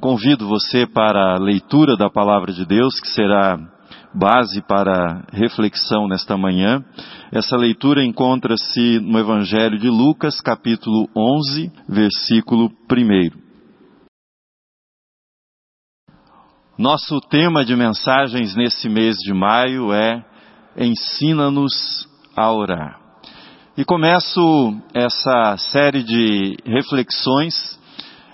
convido você para a leitura da palavra de Deus, que será base para reflexão nesta manhã. Essa leitura encontra-se no Evangelho de Lucas, capítulo 11, versículo 1. Nosso tema de mensagens nesse mês de maio é Ensina-nos a orar. E começo essa série de reflexões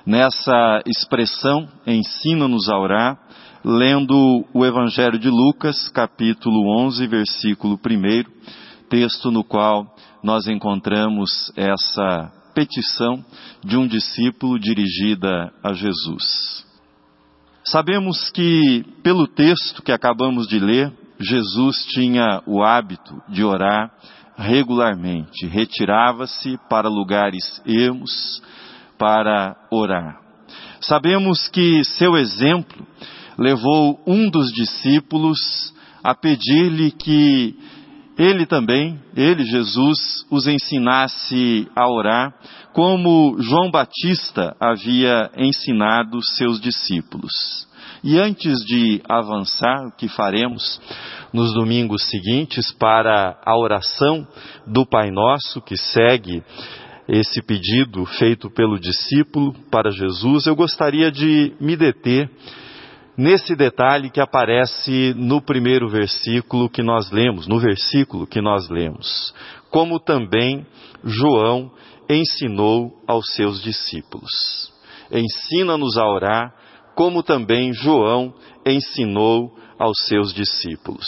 nessa expressão Ensina-nos a orar, lendo o Evangelho de Lucas, capítulo 11, versículo 1, texto no qual nós encontramos essa petição de um discípulo dirigida a Jesus. Sabemos que, pelo texto que acabamos de ler, Jesus tinha o hábito de orar regularmente, retirava-se para lugares ermos para orar. Sabemos que seu exemplo levou um dos discípulos a pedir-lhe que ele também, ele, Jesus, os ensinasse a orar, como João Batista havia ensinado seus discípulos. E antes de avançar, o que faremos nos domingos seguintes para a oração do Pai Nosso, que segue esse pedido feito pelo discípulo para Jesus, eu gostaria de me deter nesse detalhe que aparece no primeiro versículo que nós lemos, no versículo que nós lemos, como também João ensinou aos seus discípulos. Ensina-nos a orar, como também João ensinou aos seus discípulos.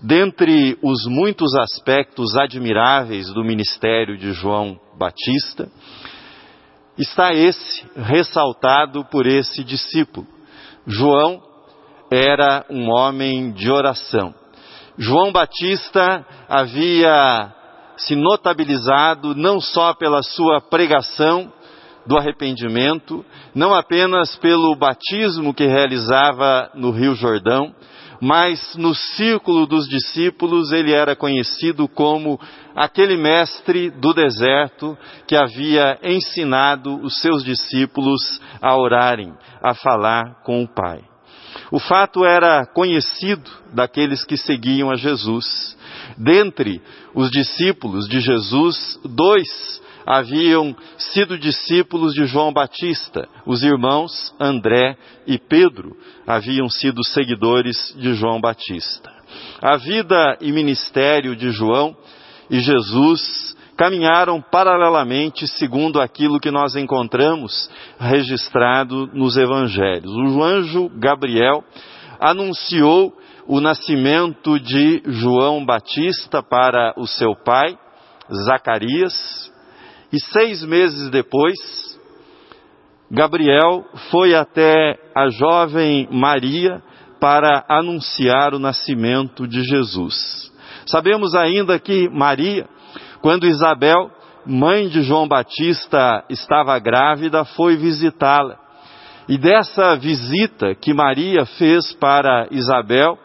Dentre os muitos aspectos admiráveis do ministério de João Batista, está esse ressaltado por esse discípulo João era um homem de oração. João Batista havia se notabilizado não só pela sua pregação do arrependimento, não apenas pelo batismo que realizava no Rio Jordão, mas no círculo dos discípulos ele era conhecido como aquele mestre do deserto que havia ensinado os seus discípulos a orarem, a falar com o Pai. O fato era conhecido daqueles que seguiam a Jesus. Dentre os discípulos de Jesus, dois haviam sido discípulos de João Batista. Os irmãos André e Pedro haviam sido seguidores de João Batista. A vida e ministério de João e Jesus caminharam paralelamente segundo aquilo que nós encontramos registrado nos evangelhos. O anjo Gabriel anunciou o nascimento de João Batista para o seu pai, Zacarias, e seis meses depois, Gabriel foi até a jovem Maria para anunciar o nascimento de Jesus. Sabemos ainda que Maria, quando Isabel, mãe de João Batista, estava grávida, foi visitá-la. E dessa visita que Maria fez para Isabel,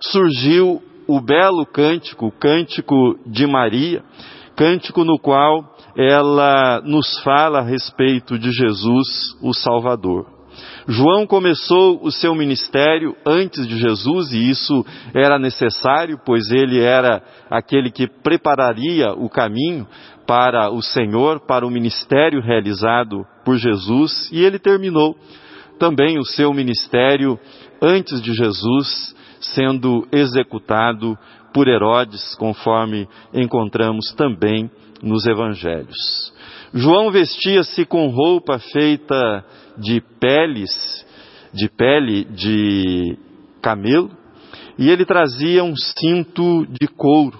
surgiu o belo cântico, o cântico de Maria, cântico no qual ela nos fala a respeito de Jesus, o Salvador. João começou o seu ministério antes de Jesus e isso era necessário, pois ele era aquele que prepararia o caminho para o Senhor, para o ministério realizado por Jesus, e ele terminou também o seu ministério antes de Jesus, sendo executado por Herodes, conforme encontramos também nos evangelhos. João vestia-se com roupa feita de peles, de pele de camelo, e ele trazia um cinto de couro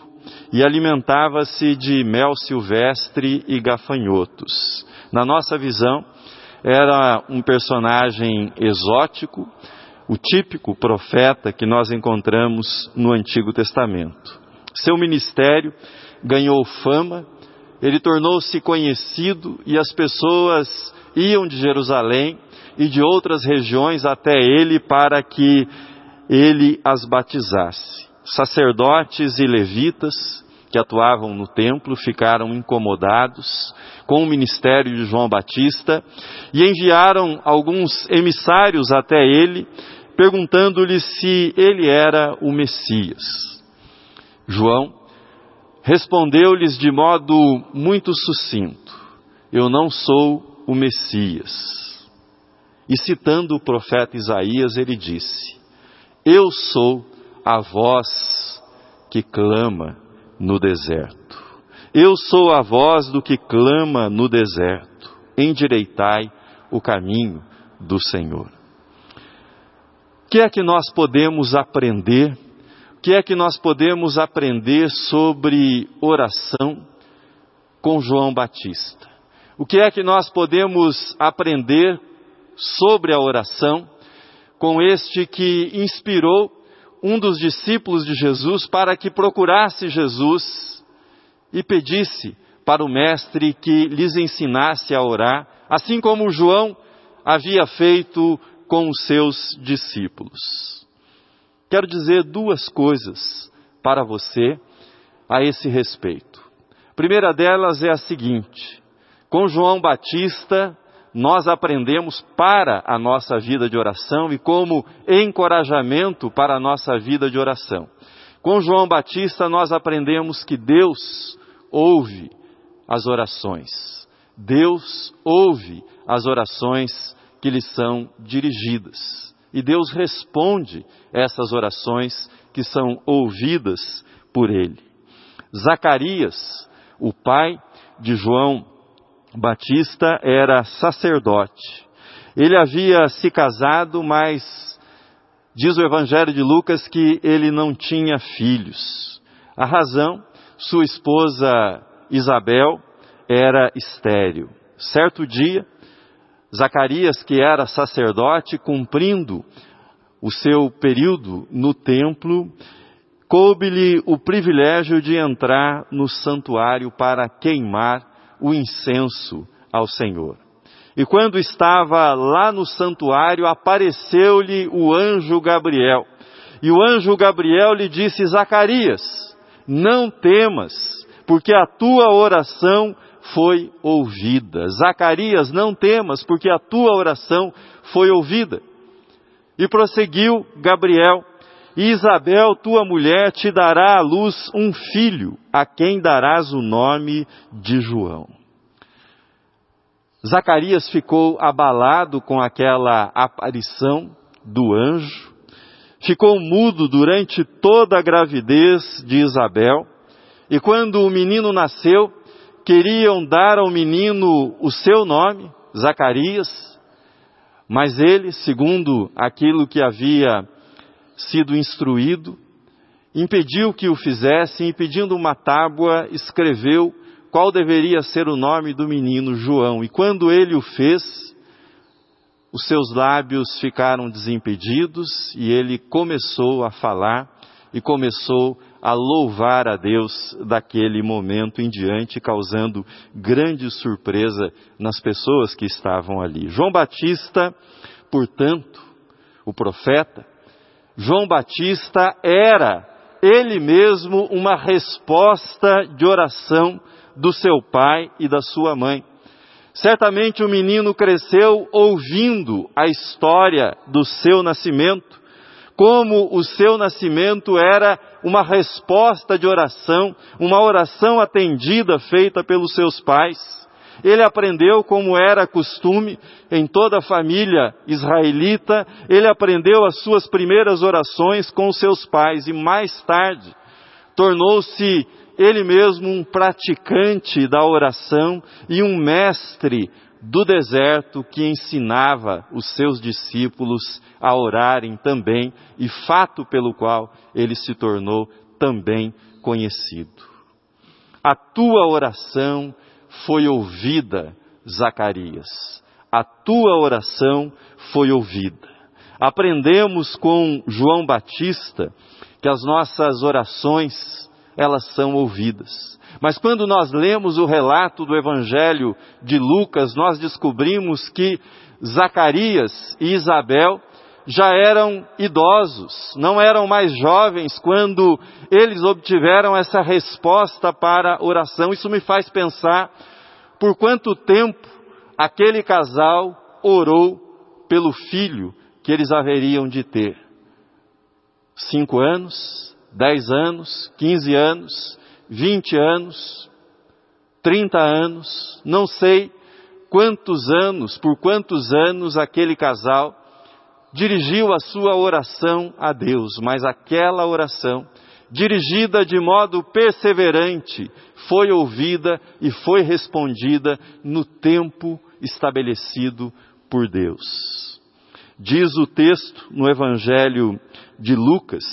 e alimentava-se de mel silvestre e gafanhotos. Na nossa visão, era um personagem exótico, o típico profeta que nós encontramos no Antigo Testamento. Seu ministério ganhou fama ele tornou-se conhecido e as pessoas iam de Jerusalém e de outras regiões até ele para que ele as batizasse. Sacerdotes e levitas que atuavam no templo ficaram incomodados com o ministério de João Batista e enviaram alguns emissários até ele, perguntando-lhe se ele era o Messias. João respondeu-lhes de modo muito sucinto: Eu não sou o Messias. E citando o profeta Isaías, ele disse: Eu sou a voz que clama no deserto. Eu sou a voz do que clama no deserto. Endireitai o caminho do Senhor. O que é que nós podemos aprender? Que é que nós podemos aprender sobre oração com João Batista? O que é que nós podemos aprender sobre a oração com este que inspirou um dos discípulos de Jesus para que procurasse Jesus e pedisse para o Mestre que lhes ensinasse a orar, assim como João havia feito com os seus discípulos. Quero dizer duas coisas para você a esse respeito. A primeira delas é a seguinte: com João Batista, nós aprendemos para a nossa vida de oração e como encorajamento para a nossa vida de oração. Com João Batista, nós aprendemos que Deus ouve as orações. Deus ouve as orações que lhe são dirigidas. E Deus responde essas orações que são ouvidas por Ele. Zacarias, o pai de João Batista era sacerdote. Ele havia se casado, mas diz o Evangelho de Lucas que ele não tinha filhos. A razão, sua esposa Isabel era estéril. Certo dia, Zacarias, que era sacerdote, cumprindo o seu período no templo, coube-lhe o privilégio de entrar no santuário para queimar o incenso ao Senhor. E quando estava lá no santuário, apareceu-lhe o anjo Gabriel. E o anjo Gabriel lhe disse: Zacarias, não temas, porque a tua oração foi ouvida. Zacarias, não temas, porque a tua oração foi ouvida. E prosseguiu Gabriel: Isabel, tua mulher, te dará à luz um filho, a quem darás o nome de João. Zacarias ficou abalado com aquela aparição do anjo, ficou mudo durante toda a gravidez de Isabel, e quando o menino nasceu, queriam dar ao menino o seu nome, Zacarias, mas ele, segundo aquilo que havia sido instruído, impediu que o fizessem e pedindo uma tábua, escreveu qual deveria ser o nome do menino João. E quando ele o fez, os seus lábios ficaram desimpedidos e ele começou a falar e começou a louvar a Deus daquele momento em diante, causando grande surpresa nas pessoas que estavam ali. João Batista, portanto, o profeta, João Batista era ele mesmo uma resposta de oração do seu pai e da sua mãe. Certamente o menino cresceu ouvindo a história do seu nascimento, como o seu nascimento era uma resposta de oração, uma oração atendida feita pelos seus pais. Ele aprendeu como era costume em toda a família israelita, ele aprendeu as suas primeiras orações com os seus pais e mais tarde tornou-se ele mesmo um praticante da oração e um mestre do deserto que ensinava os seus discípulos a orarem também, e fato pelo qual ele se tornou também conhecido. A tua oração foi ouvida, Zacarias. A tua oração foi ouvida. Aprendemos com João Batista que as nossas orações elas são ouvidas. Mas quando nós lemos o relato do Evangelho de Lucas, nós descobrimos que Zacarias e Isabel já eram idosos, não eram mais jovens quando eles obtiveram essa resposta para a oração. Isso me faz pensar por quanto tempo aquele casal orou pelo filho que eles haveriam de ter. Cinco anos, dez anos, quinze anos, vinte anos, trinta anos, não sei quantos anos, por quantos anos aquele casal dirigiu a sua oração a Deus, mas aquela oração, dirigida de modo perseverante, foi ouvida e foi respondida no tempo estabelecido por Deus. Diz o texto no Evangelho de Lucas: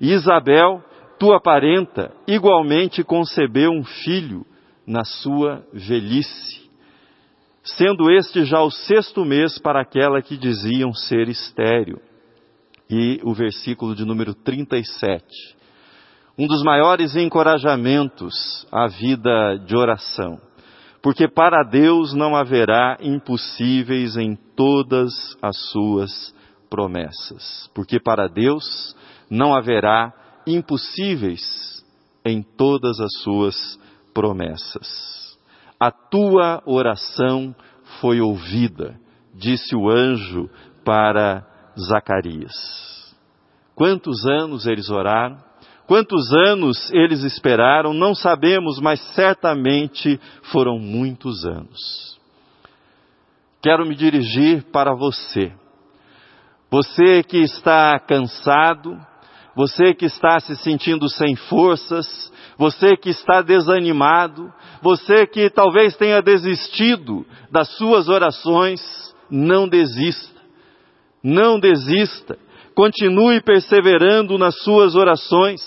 Isabel, tua parenta, igualmente concebeu um filho na sua velhice sendo este já o sexto mês para aquela que diziam ser estéril. E o versículo de número 37. Um dos maiores encorajamentos à vida de oração. Porque para Deus não haverá impossíveis em todas as suas promessas. Porque para Deus não haverá impossíveis em todas as suas promessas a tua oração foi ouvida, disse o anjo para Zacarias. Quantos anos eles oraram? Quantos anos eles esperaram? Não sabemos, mas certamente foram muitos anos. Quero me dirigir para você. Você que está cansado, você que está se sentindo sem forças, você que está desanimado, você que talvez tenha desistido das suas orações, não desista. Não desista. Continue perseverando nas suas orações.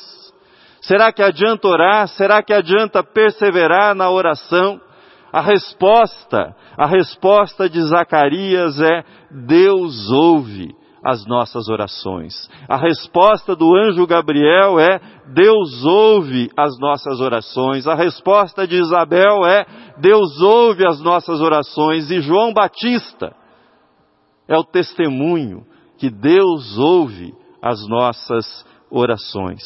Será que adianta orar? Será que adianta perseverar na oração? A resposta, a resposta de Zacarias é: Deus ouve as nossas orações. A resposta do anjo Gabriel é: Deus ouve as nossas orações. A resposta de Isabel é: Deus ouve as nossas orações. E João Batista é o testemunho que Deus ouve as nossas orações.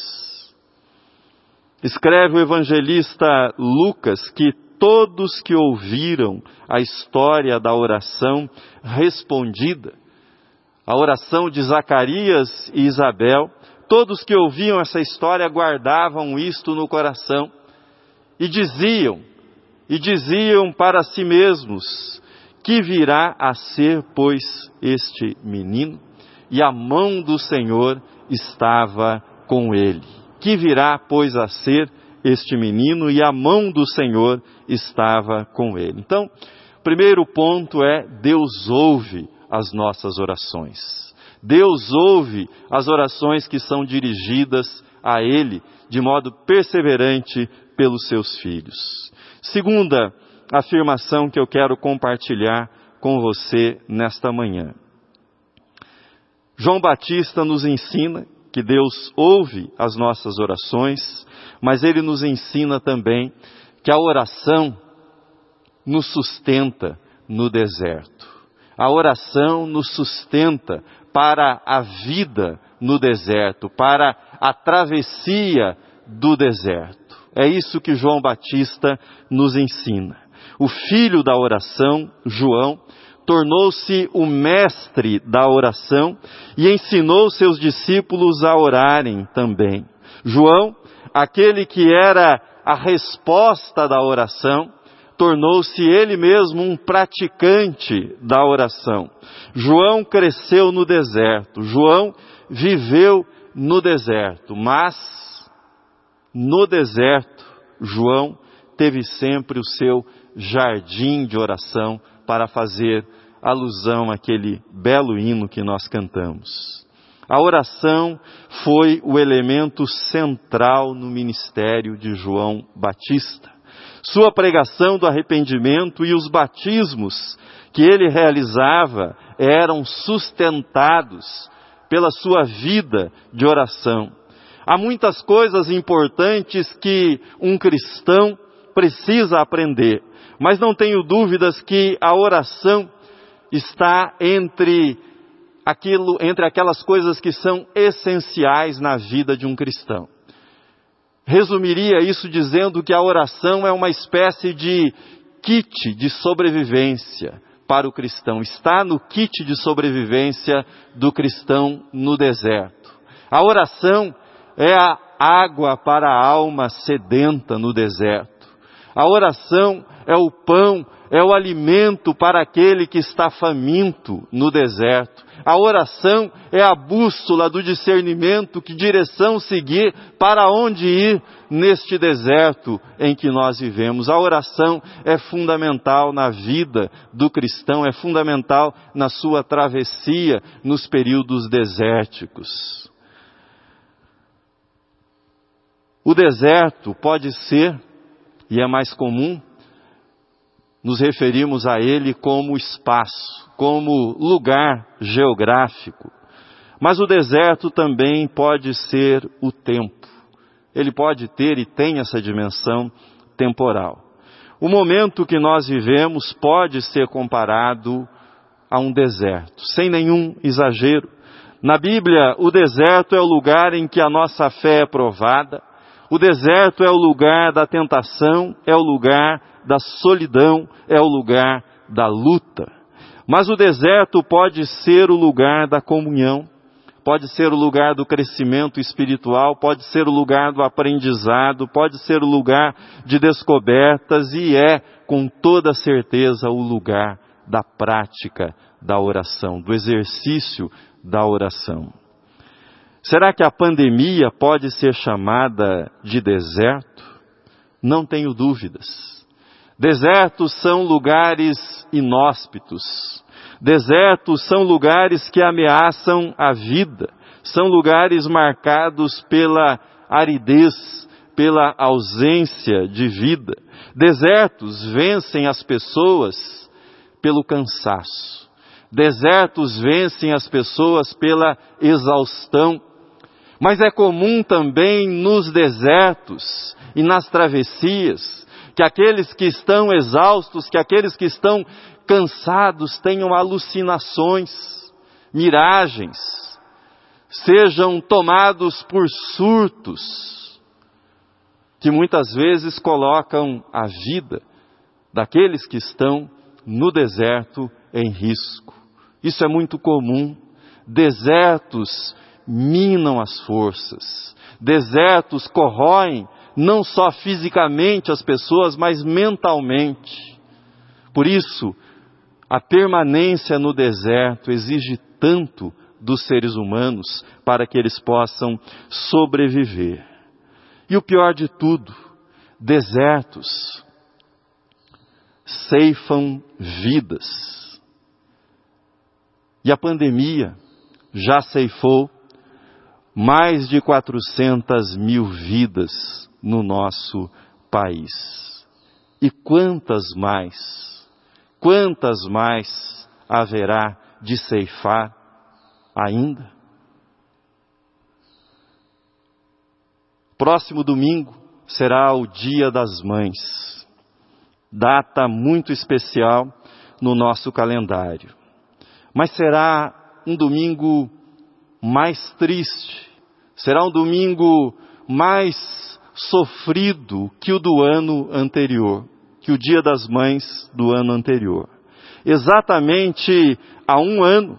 Escreve o evangelista Lucas que todos que ouviram a história da oração respondida, a oração de Zacarias e Isabel, todos que ouviam essa história guardavam isto no coração e diziam, e diziam para si mesmos, que virá a ser, pois, este menino? E a mão do Senhor estava com ele. Que virá, pois, a ser este menino? E a mão do Senhor estava com ele. Então, primeiro ponto é Deus ouve as nossas orações. Deus ouve as orações que são dirigidas a Ele de modo perseverante pelos seus filhos. Segunda afirmação que eu quero compartilhar com você nesta manhã. João Batista nos ensina que Deus ouve as nossas orações, mas ele nos ensina também que a oração nos sustenta no deserto. A oração nos sustenta para a vida no deserto, para a travessia do deserto. É isso que João Batista nos ensina. O filho da oração, João, tornou-se o mestre da oração e ensinou seus discípulos a orarem também. João, aquele que era a resposta da oração, tornou-se ele mesmo um praticante da oração. João cresceu no deserto, João viveu no deserto, mas no deserto, João teve sempre o seu jardim de oração para fazer alusão àquele belo hino que nós cantamos. A oração foi o elemento central no ministério de João Batista. Sua pregação do arrependimento e os batismos que ele realizava eram sustentados pela sua vida de oração. Há muitas coisas importantes que um cristão precisa aprender, mas não tenho dúvidas que a oração está entre aquilo, entre aquelas coisas que são essenciais na vida de um cristão. Resumiria isso dizendo que a oração é uma espécie de kit de sobrevivência para o cristão. Está no kit de sobrevivência do cristão no deserto. A oração é a água para a alma sedenta no deserto. A oração é o pão, é o alimento para aquele que está faminto no deserto. A oração é a bússola do discernimento, que direção seguir, para onde ir neste deserto em que nós vivemos. A oração é fundamental na vida do cristão, é fundamental na sua travessia nos períodos desérticos. O deserto pode ser, e é mais comum, nos referimos a ele como espaço, como lugar geográfico. Mas o deserto também pode ser o tempo. Ele pode ter e tem essa dimensão temporal. O momento que nós vivemos pode ser comparado a um deserto, sem nenhum exagero. Na Bíblia, o deserto é o lugar em que a nossa fé é provada, o deserto é o lugar da tentação, é o lugar da solidão, é o lugar da luta. Mas o deserto pode ser o lugar da comunhão, pode ser o lugar do crescimento espiritual, pode ser o lugar do aprendizado, pode ser o lugar de descobertas e é, com toda certeza, o lugar da prática da oração, do exercício da oração. Será que a pandemia pode ser chamada de deserto? Não tenho dúvidas. Desertos são lugares inóspitos. Desertos são lugares que ameaçam a vida. São lugares marcados pela aridez, pela ausência de vida. Desertos vencem as pessoas pelo cansaço. Desertos vencem as pessoas pela exaustão. Mas é comum também nos desertos e nas travessias que aqueles que estão exaustos, que aqueles que estão cansados tenham alucinações, miragens, sejam tomados por surtos, que muitas vezes colocam a vida daqueles que estão no deserto em risco. Isso é muito comum. Desertos minam as forças. Desertos corroem não só fisicamente as pessoas, mas mentalmente. Por isso, a permanência no deserto exige tanto dos seres humanos para que eles possam sobreviver. E o pior de tudo, desertos ceifam vidas. E a pandemia já ceifou mais de 400 mil vidas no nosso país. E quantas mais, quantas mais haverá de ceifar ainda? Próximo domingo será o Dia das Mães, data muito especial no nosso calendário. Mas será um domingo mais triste, será um domingo mais sofrido que o do ano anterior, que o Dia das Mães do ano anterior. Exatamente há um ano,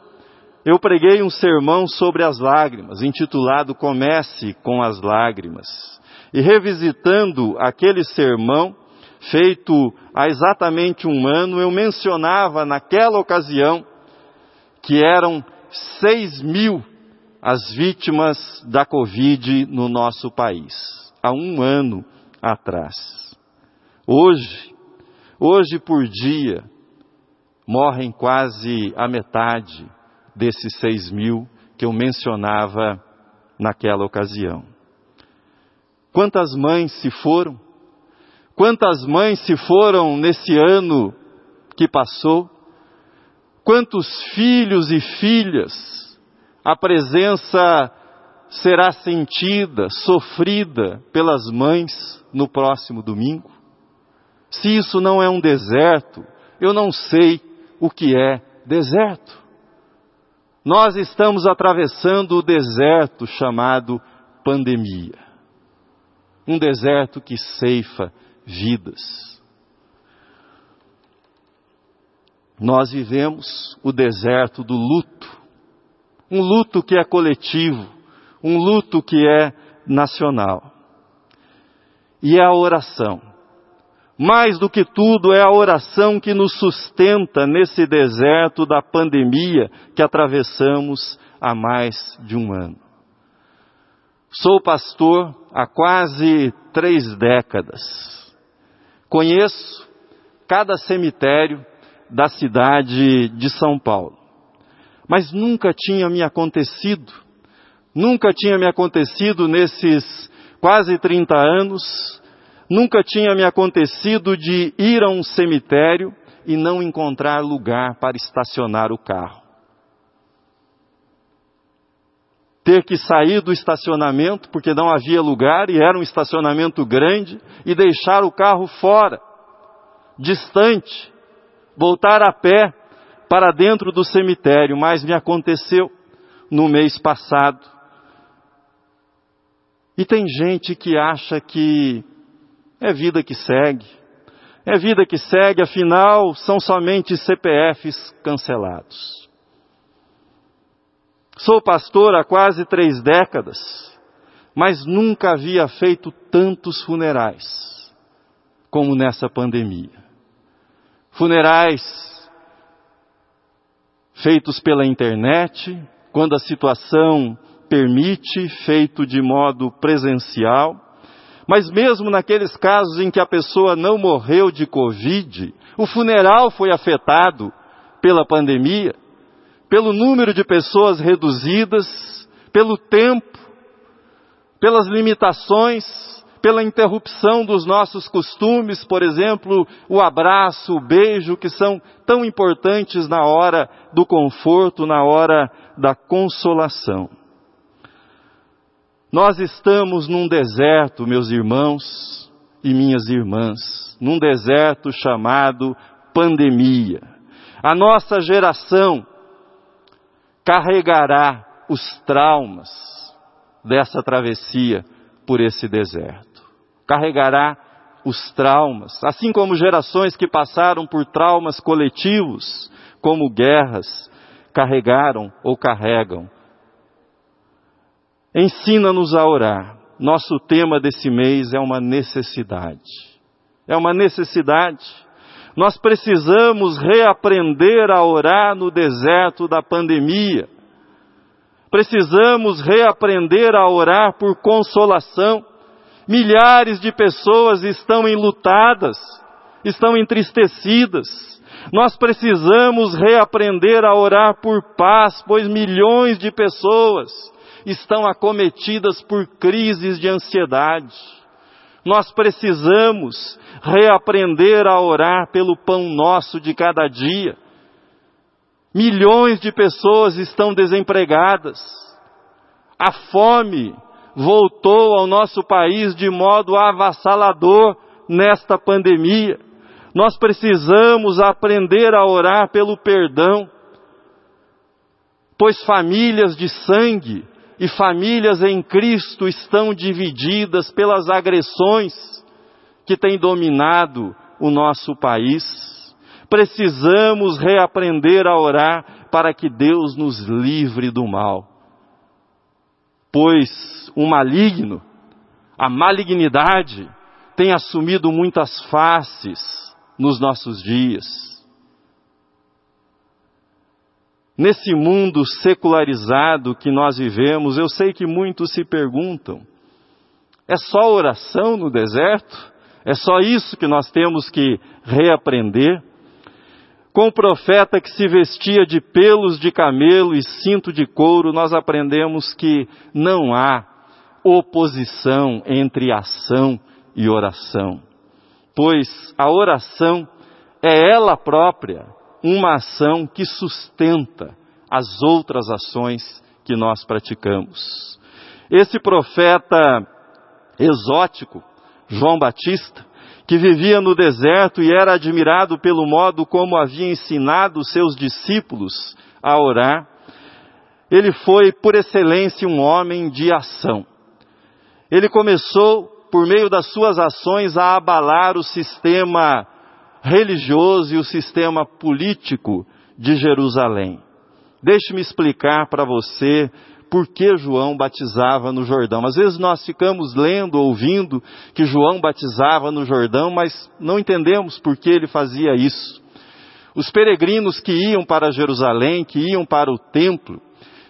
eu preguei um sermão sobre as lágrimas, intitulado Comece com as Lágrimas. E revisitando aquele sermão, feito há exatamente um ano, eu mencionava naquela ocasião que eram seis mil as vítimas da Covid no nosso país, há um ano atrás. Hoje, hoje por dia, morrem quase a metade desses seis mil que eu mencionava naquela ocasião. Quantas mães se foram? Quantas mães se foram nesse ano que passou? Quantos filhos e filhas a presença será sentida, sofrida pelas mães no próximo domingo? Se isso não é um deserto, eu não sei o que é deserto. Nós estamos atravessando o deserto chamado pandemia. Um deserto que ceifa vidas. Nós vivemos o deserto do luto. Um luto que é coletivo, um luto que é nacional. E é a oração. Mais do que tudo, é a oração que nos sustenta nesse deserto da pandemia que atravessamos há mais de um ano. Sou pastor há quase três décadas. Conheço cada cemitério da cidade de São Paulo. Mas nunca tinha me acontecido, nunca tinha me acontecido nesses quase 30 anos Nunca tinha me acontecido de ir a um cemitério e não encontrar lugar para estacionar o carro. Ter que sair do estacionamento porque não havia lugar e era um estacionamento grande e deixar o carro fora, distante, voltar a pé para dentro do cemitério, mas me aconteceu no mês passado. E tem gente que acha que é vida que segue. É vida que segue, afinal, são somente CPFs cancelados. Sou pastor há quase três décadas, mas nunca havia feito tantos funerais como nessa pandemia. Funerais feitos pela internet, quando a situação permite, feito de modo presencial. Mas mesmo naqueles casos em que a pessoa não morreu de Covid, o funeral foi afetado pela pandemia, pelo número de pessoas reduzidas, pelo tempo, pelas limitações, pela interrupção dos nossos costumes, por exemplo, o abraço, o beijo, que são tão importantes na hora do conforto, na hora da consolação. Nós estamos num deserto, meus irmãos e minhas irmãs, num deserto chamado pandemia. A nossa geração carregará os traumas dessa travessia por esse deserto. Carregará os traumas, assim como gerações que passaram por traumas coletivos, como guerras, carregaram ou carregam Ensina-nos a orar. Nosso tema desse mês é uma necessidade. É uma necessidade. Nós precisamos reaprender a orar no deserto da pandemia. Precisamos reaprender a orar por consolação. Milhares de pessoas estão enlutadas, estão entristecidas. Nós precisamos reaprender a orar por paz, pois milhões de pessoas estão acometidas por crises de ansiedade. Nós precisamos reaprender a orar pelo pão nosso de cada dia. Milhões de pessoas estão desempregadas. A fome voltou ao nosso país de modo avassalador nesta pandemia. Nós precisamos aprender a orar pelo perdão, pois famílias de sangue e famílias em Cristo estão divididas pelas agressões que têm dominado o nosso país. Precisamos reaprender a orar para que Deus nos livre do mal. Pois o maligno, a malignidade, tem assumido muitas faces nos nossos dias Nesse mundo secularizado que nós vivemos, eu sei que muitos se perguntam: é só oração no deserto? É só isso que nós temos que reaprender? Com o profeta que se vestia de pelos de camelo e cinto de couro, nós aprendemos que não há oposição entre ação e oração, pois a oração é ela própria uma ação que sustenta as outras ações que nós praticamos. Esse profeta exótico, João Batista, que vivia no deserto e era admirado pelo modo como havia ensinado seus discípulos a orar, ele foi, por excelência, um homem de ação. Ele começou, por meio das suas ações, a abalar o sistema religioso e o sistema político de Jerusalém. Deixe-me explicar para você por que João batizava no Jordão. Às vezes nós ficamos lendo, ouvindo que João batizava no Jordão, mas não entendemos por que ele fazia isso. Os peregrinos que iam para Jerusalém, que iam para o templo,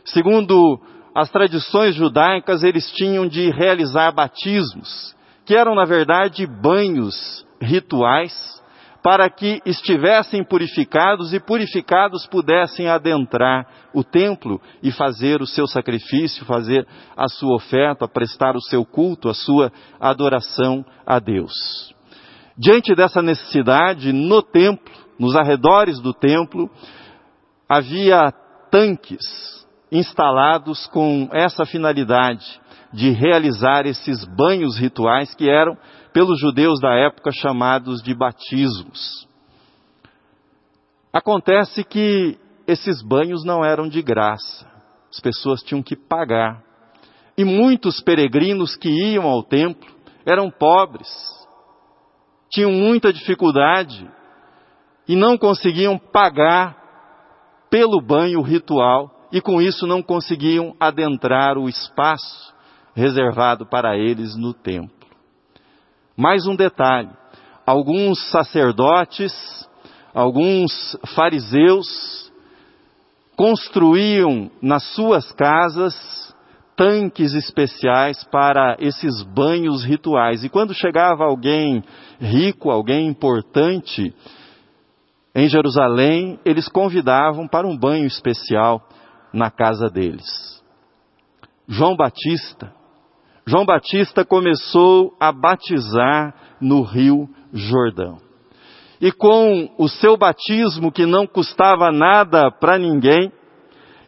segundo as tradições judaicas, eles tinham de realizar batismos, que eram na verdade banhos rituais para que estivessem purificados e purificados pudessem adentrar o templo e fazer o seu sacrifício, fazer a sua oferta, prestar o seu culto, a sua adoração a Deus. Diante dessa necessidade, no templo, nos arredores do templo, havia tanques instalados com essa finalidade de realizar esses banhos rituais que eram pelos judeus da época chamados de batismos. Acontece que esses banhos não eram de graça, as pessoas tinham que pagar. E muitos peregrinos que iam ao templo eram pobres, tinham muita dificuldade e não conseguiam pagar pelo banho ritual e com isso não conseguiam adentrar o espaço reservado para eles no templo. Mais um detalhe: alguns sacerdotes, alguns fariseus construíam nas suas casas tanques especiais para esses banhos rituais. E quando chegava alguém rico, alguém importante em Jerusalém, eles convidavam para um banho especial na casa deles. João Batista João Batista começou a batizar no Rio Jordão. E com o seu batismo, que não custava nada para ninguém,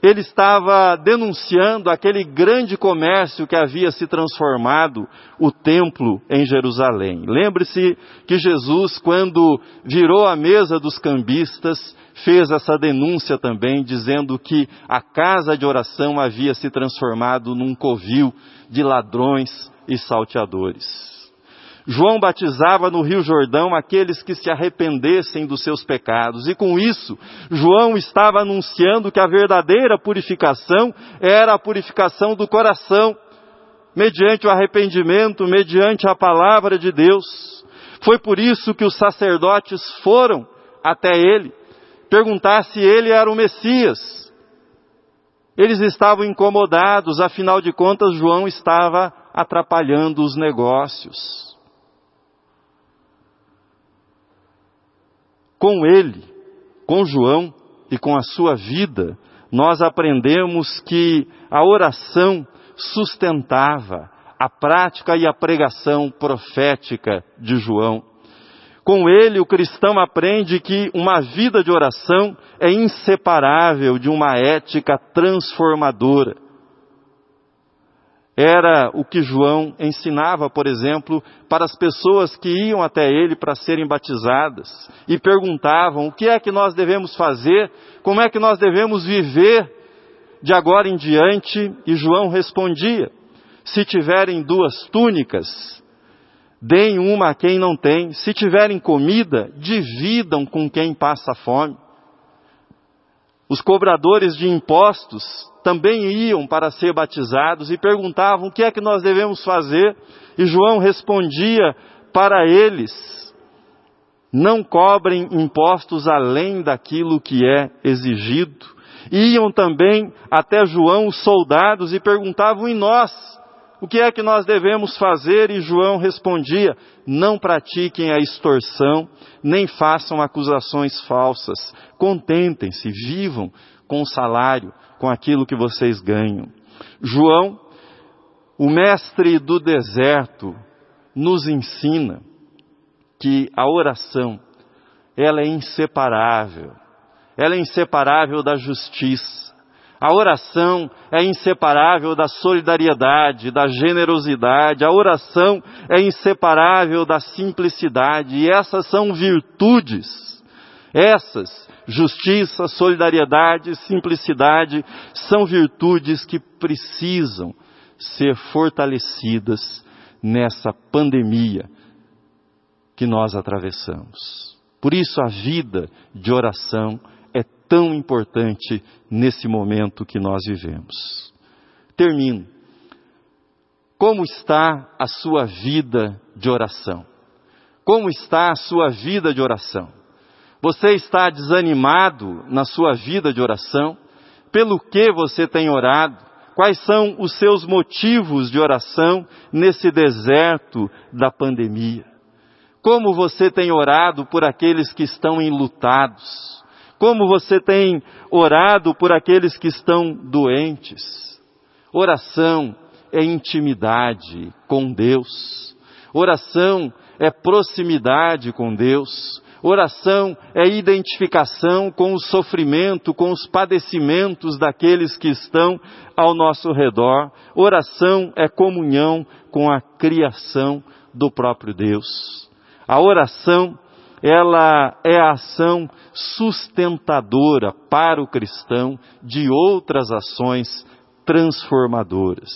ele estava denunciando aquele grande comércio que havia se transformado o templo em Jerusalém. Lembre-se que Jesus, quando virou a mesa dos cambistas, fez essa denúncia também, dizendo que a casa de oração havia se transformado num covil de ladrões e salteadores. João batizava no Rio Jordão aqueles que se arrependessem dos seus pecados, e com isso, João estava anunciando que a verdadeira purificação era a purificação do coração, mediante o arrependimento, mediante a palavra de Deus. Foi por isso que os sacerdotes foram até ele perguntar se ele era o Messias. Eles estavam incomodados, afinal de contas, João estava atrapalhando os negócios. Com ele, com João e com a sua vida, nós aprendemos que a oração sustentava a prática e a pregação profética de João. Com ele, o cristão aprende que uma vida de oração é inseparável de uma ética transformadora. Era o que João ensinava, por exemplo, para as pessoas que iam até ele para serem batizadas e perguntavam o que é que nós devemos fazer, como é que nós devemos viver de agora em diante, e João respondia: se tiverem duas túnicas, deem uma a quem não tem, se tiverem comida, dividam com quem passa fome. Os cobradores de impostos também iam para ser batizados e perguntavam o que é que nós devemos fazer, e João respondia para eles: não cobrem impostos além daquilo que é exigido. Iam também até João os soldados e perguntavam em nós: o que é que nós devemos fazer? E João respondia: não pratiquem a extorsão, nem façam acusações falsas. Contentem-se, vivam com o salário, com aquilo que vocês ganham. João, o mestre do deserto, nos ensina que a oração, ela é inseparável. Ela é inseparável da justiça. A oração é inseparável da solidariedade, da generosidade. A oração é inseparável da simplicidade. E essas são virtudes. Essas Justiça, solidariedade, simplicidade são virtudes que precisam ser fortalecidas nessa pandemia que nós atravessamos. Por isso a vida de oração tão importante nesse momento que nós vivemos. Termino. Como está a sua vida de oração? Como está a sua vida de oração? Você está desanimado na sua vida de oração? Pelo que você tem orado? Quais são os seus motivos de oração nesse deserto da pandemia? Como você tem orado por aqueles que estão enlutados? Como você tem orado por aqueles que estão doentes? Oração é intimidade com Deus. Oração é proximidade com Deus. Oração é identificação com o sofrimento, com os padecimentos daqueles que estão ao nosso redor. Oração é comunhão com a criação do próprio Deus. A oração, ela é a ação sustentadora para o cristão de outras ações transformadoras.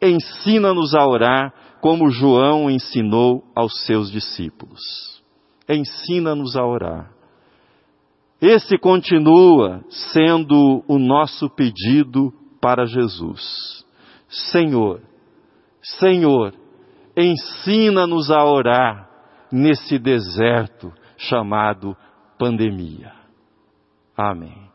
Ensina-nos a orar como João ensinou aos seus discípulos. Ensina-nos a orar. Esse continua sendo o nosso pedido para Jesus. Senhor, Senhor, ensina-nos a orar nesse deserto chamado pandemia. Amém.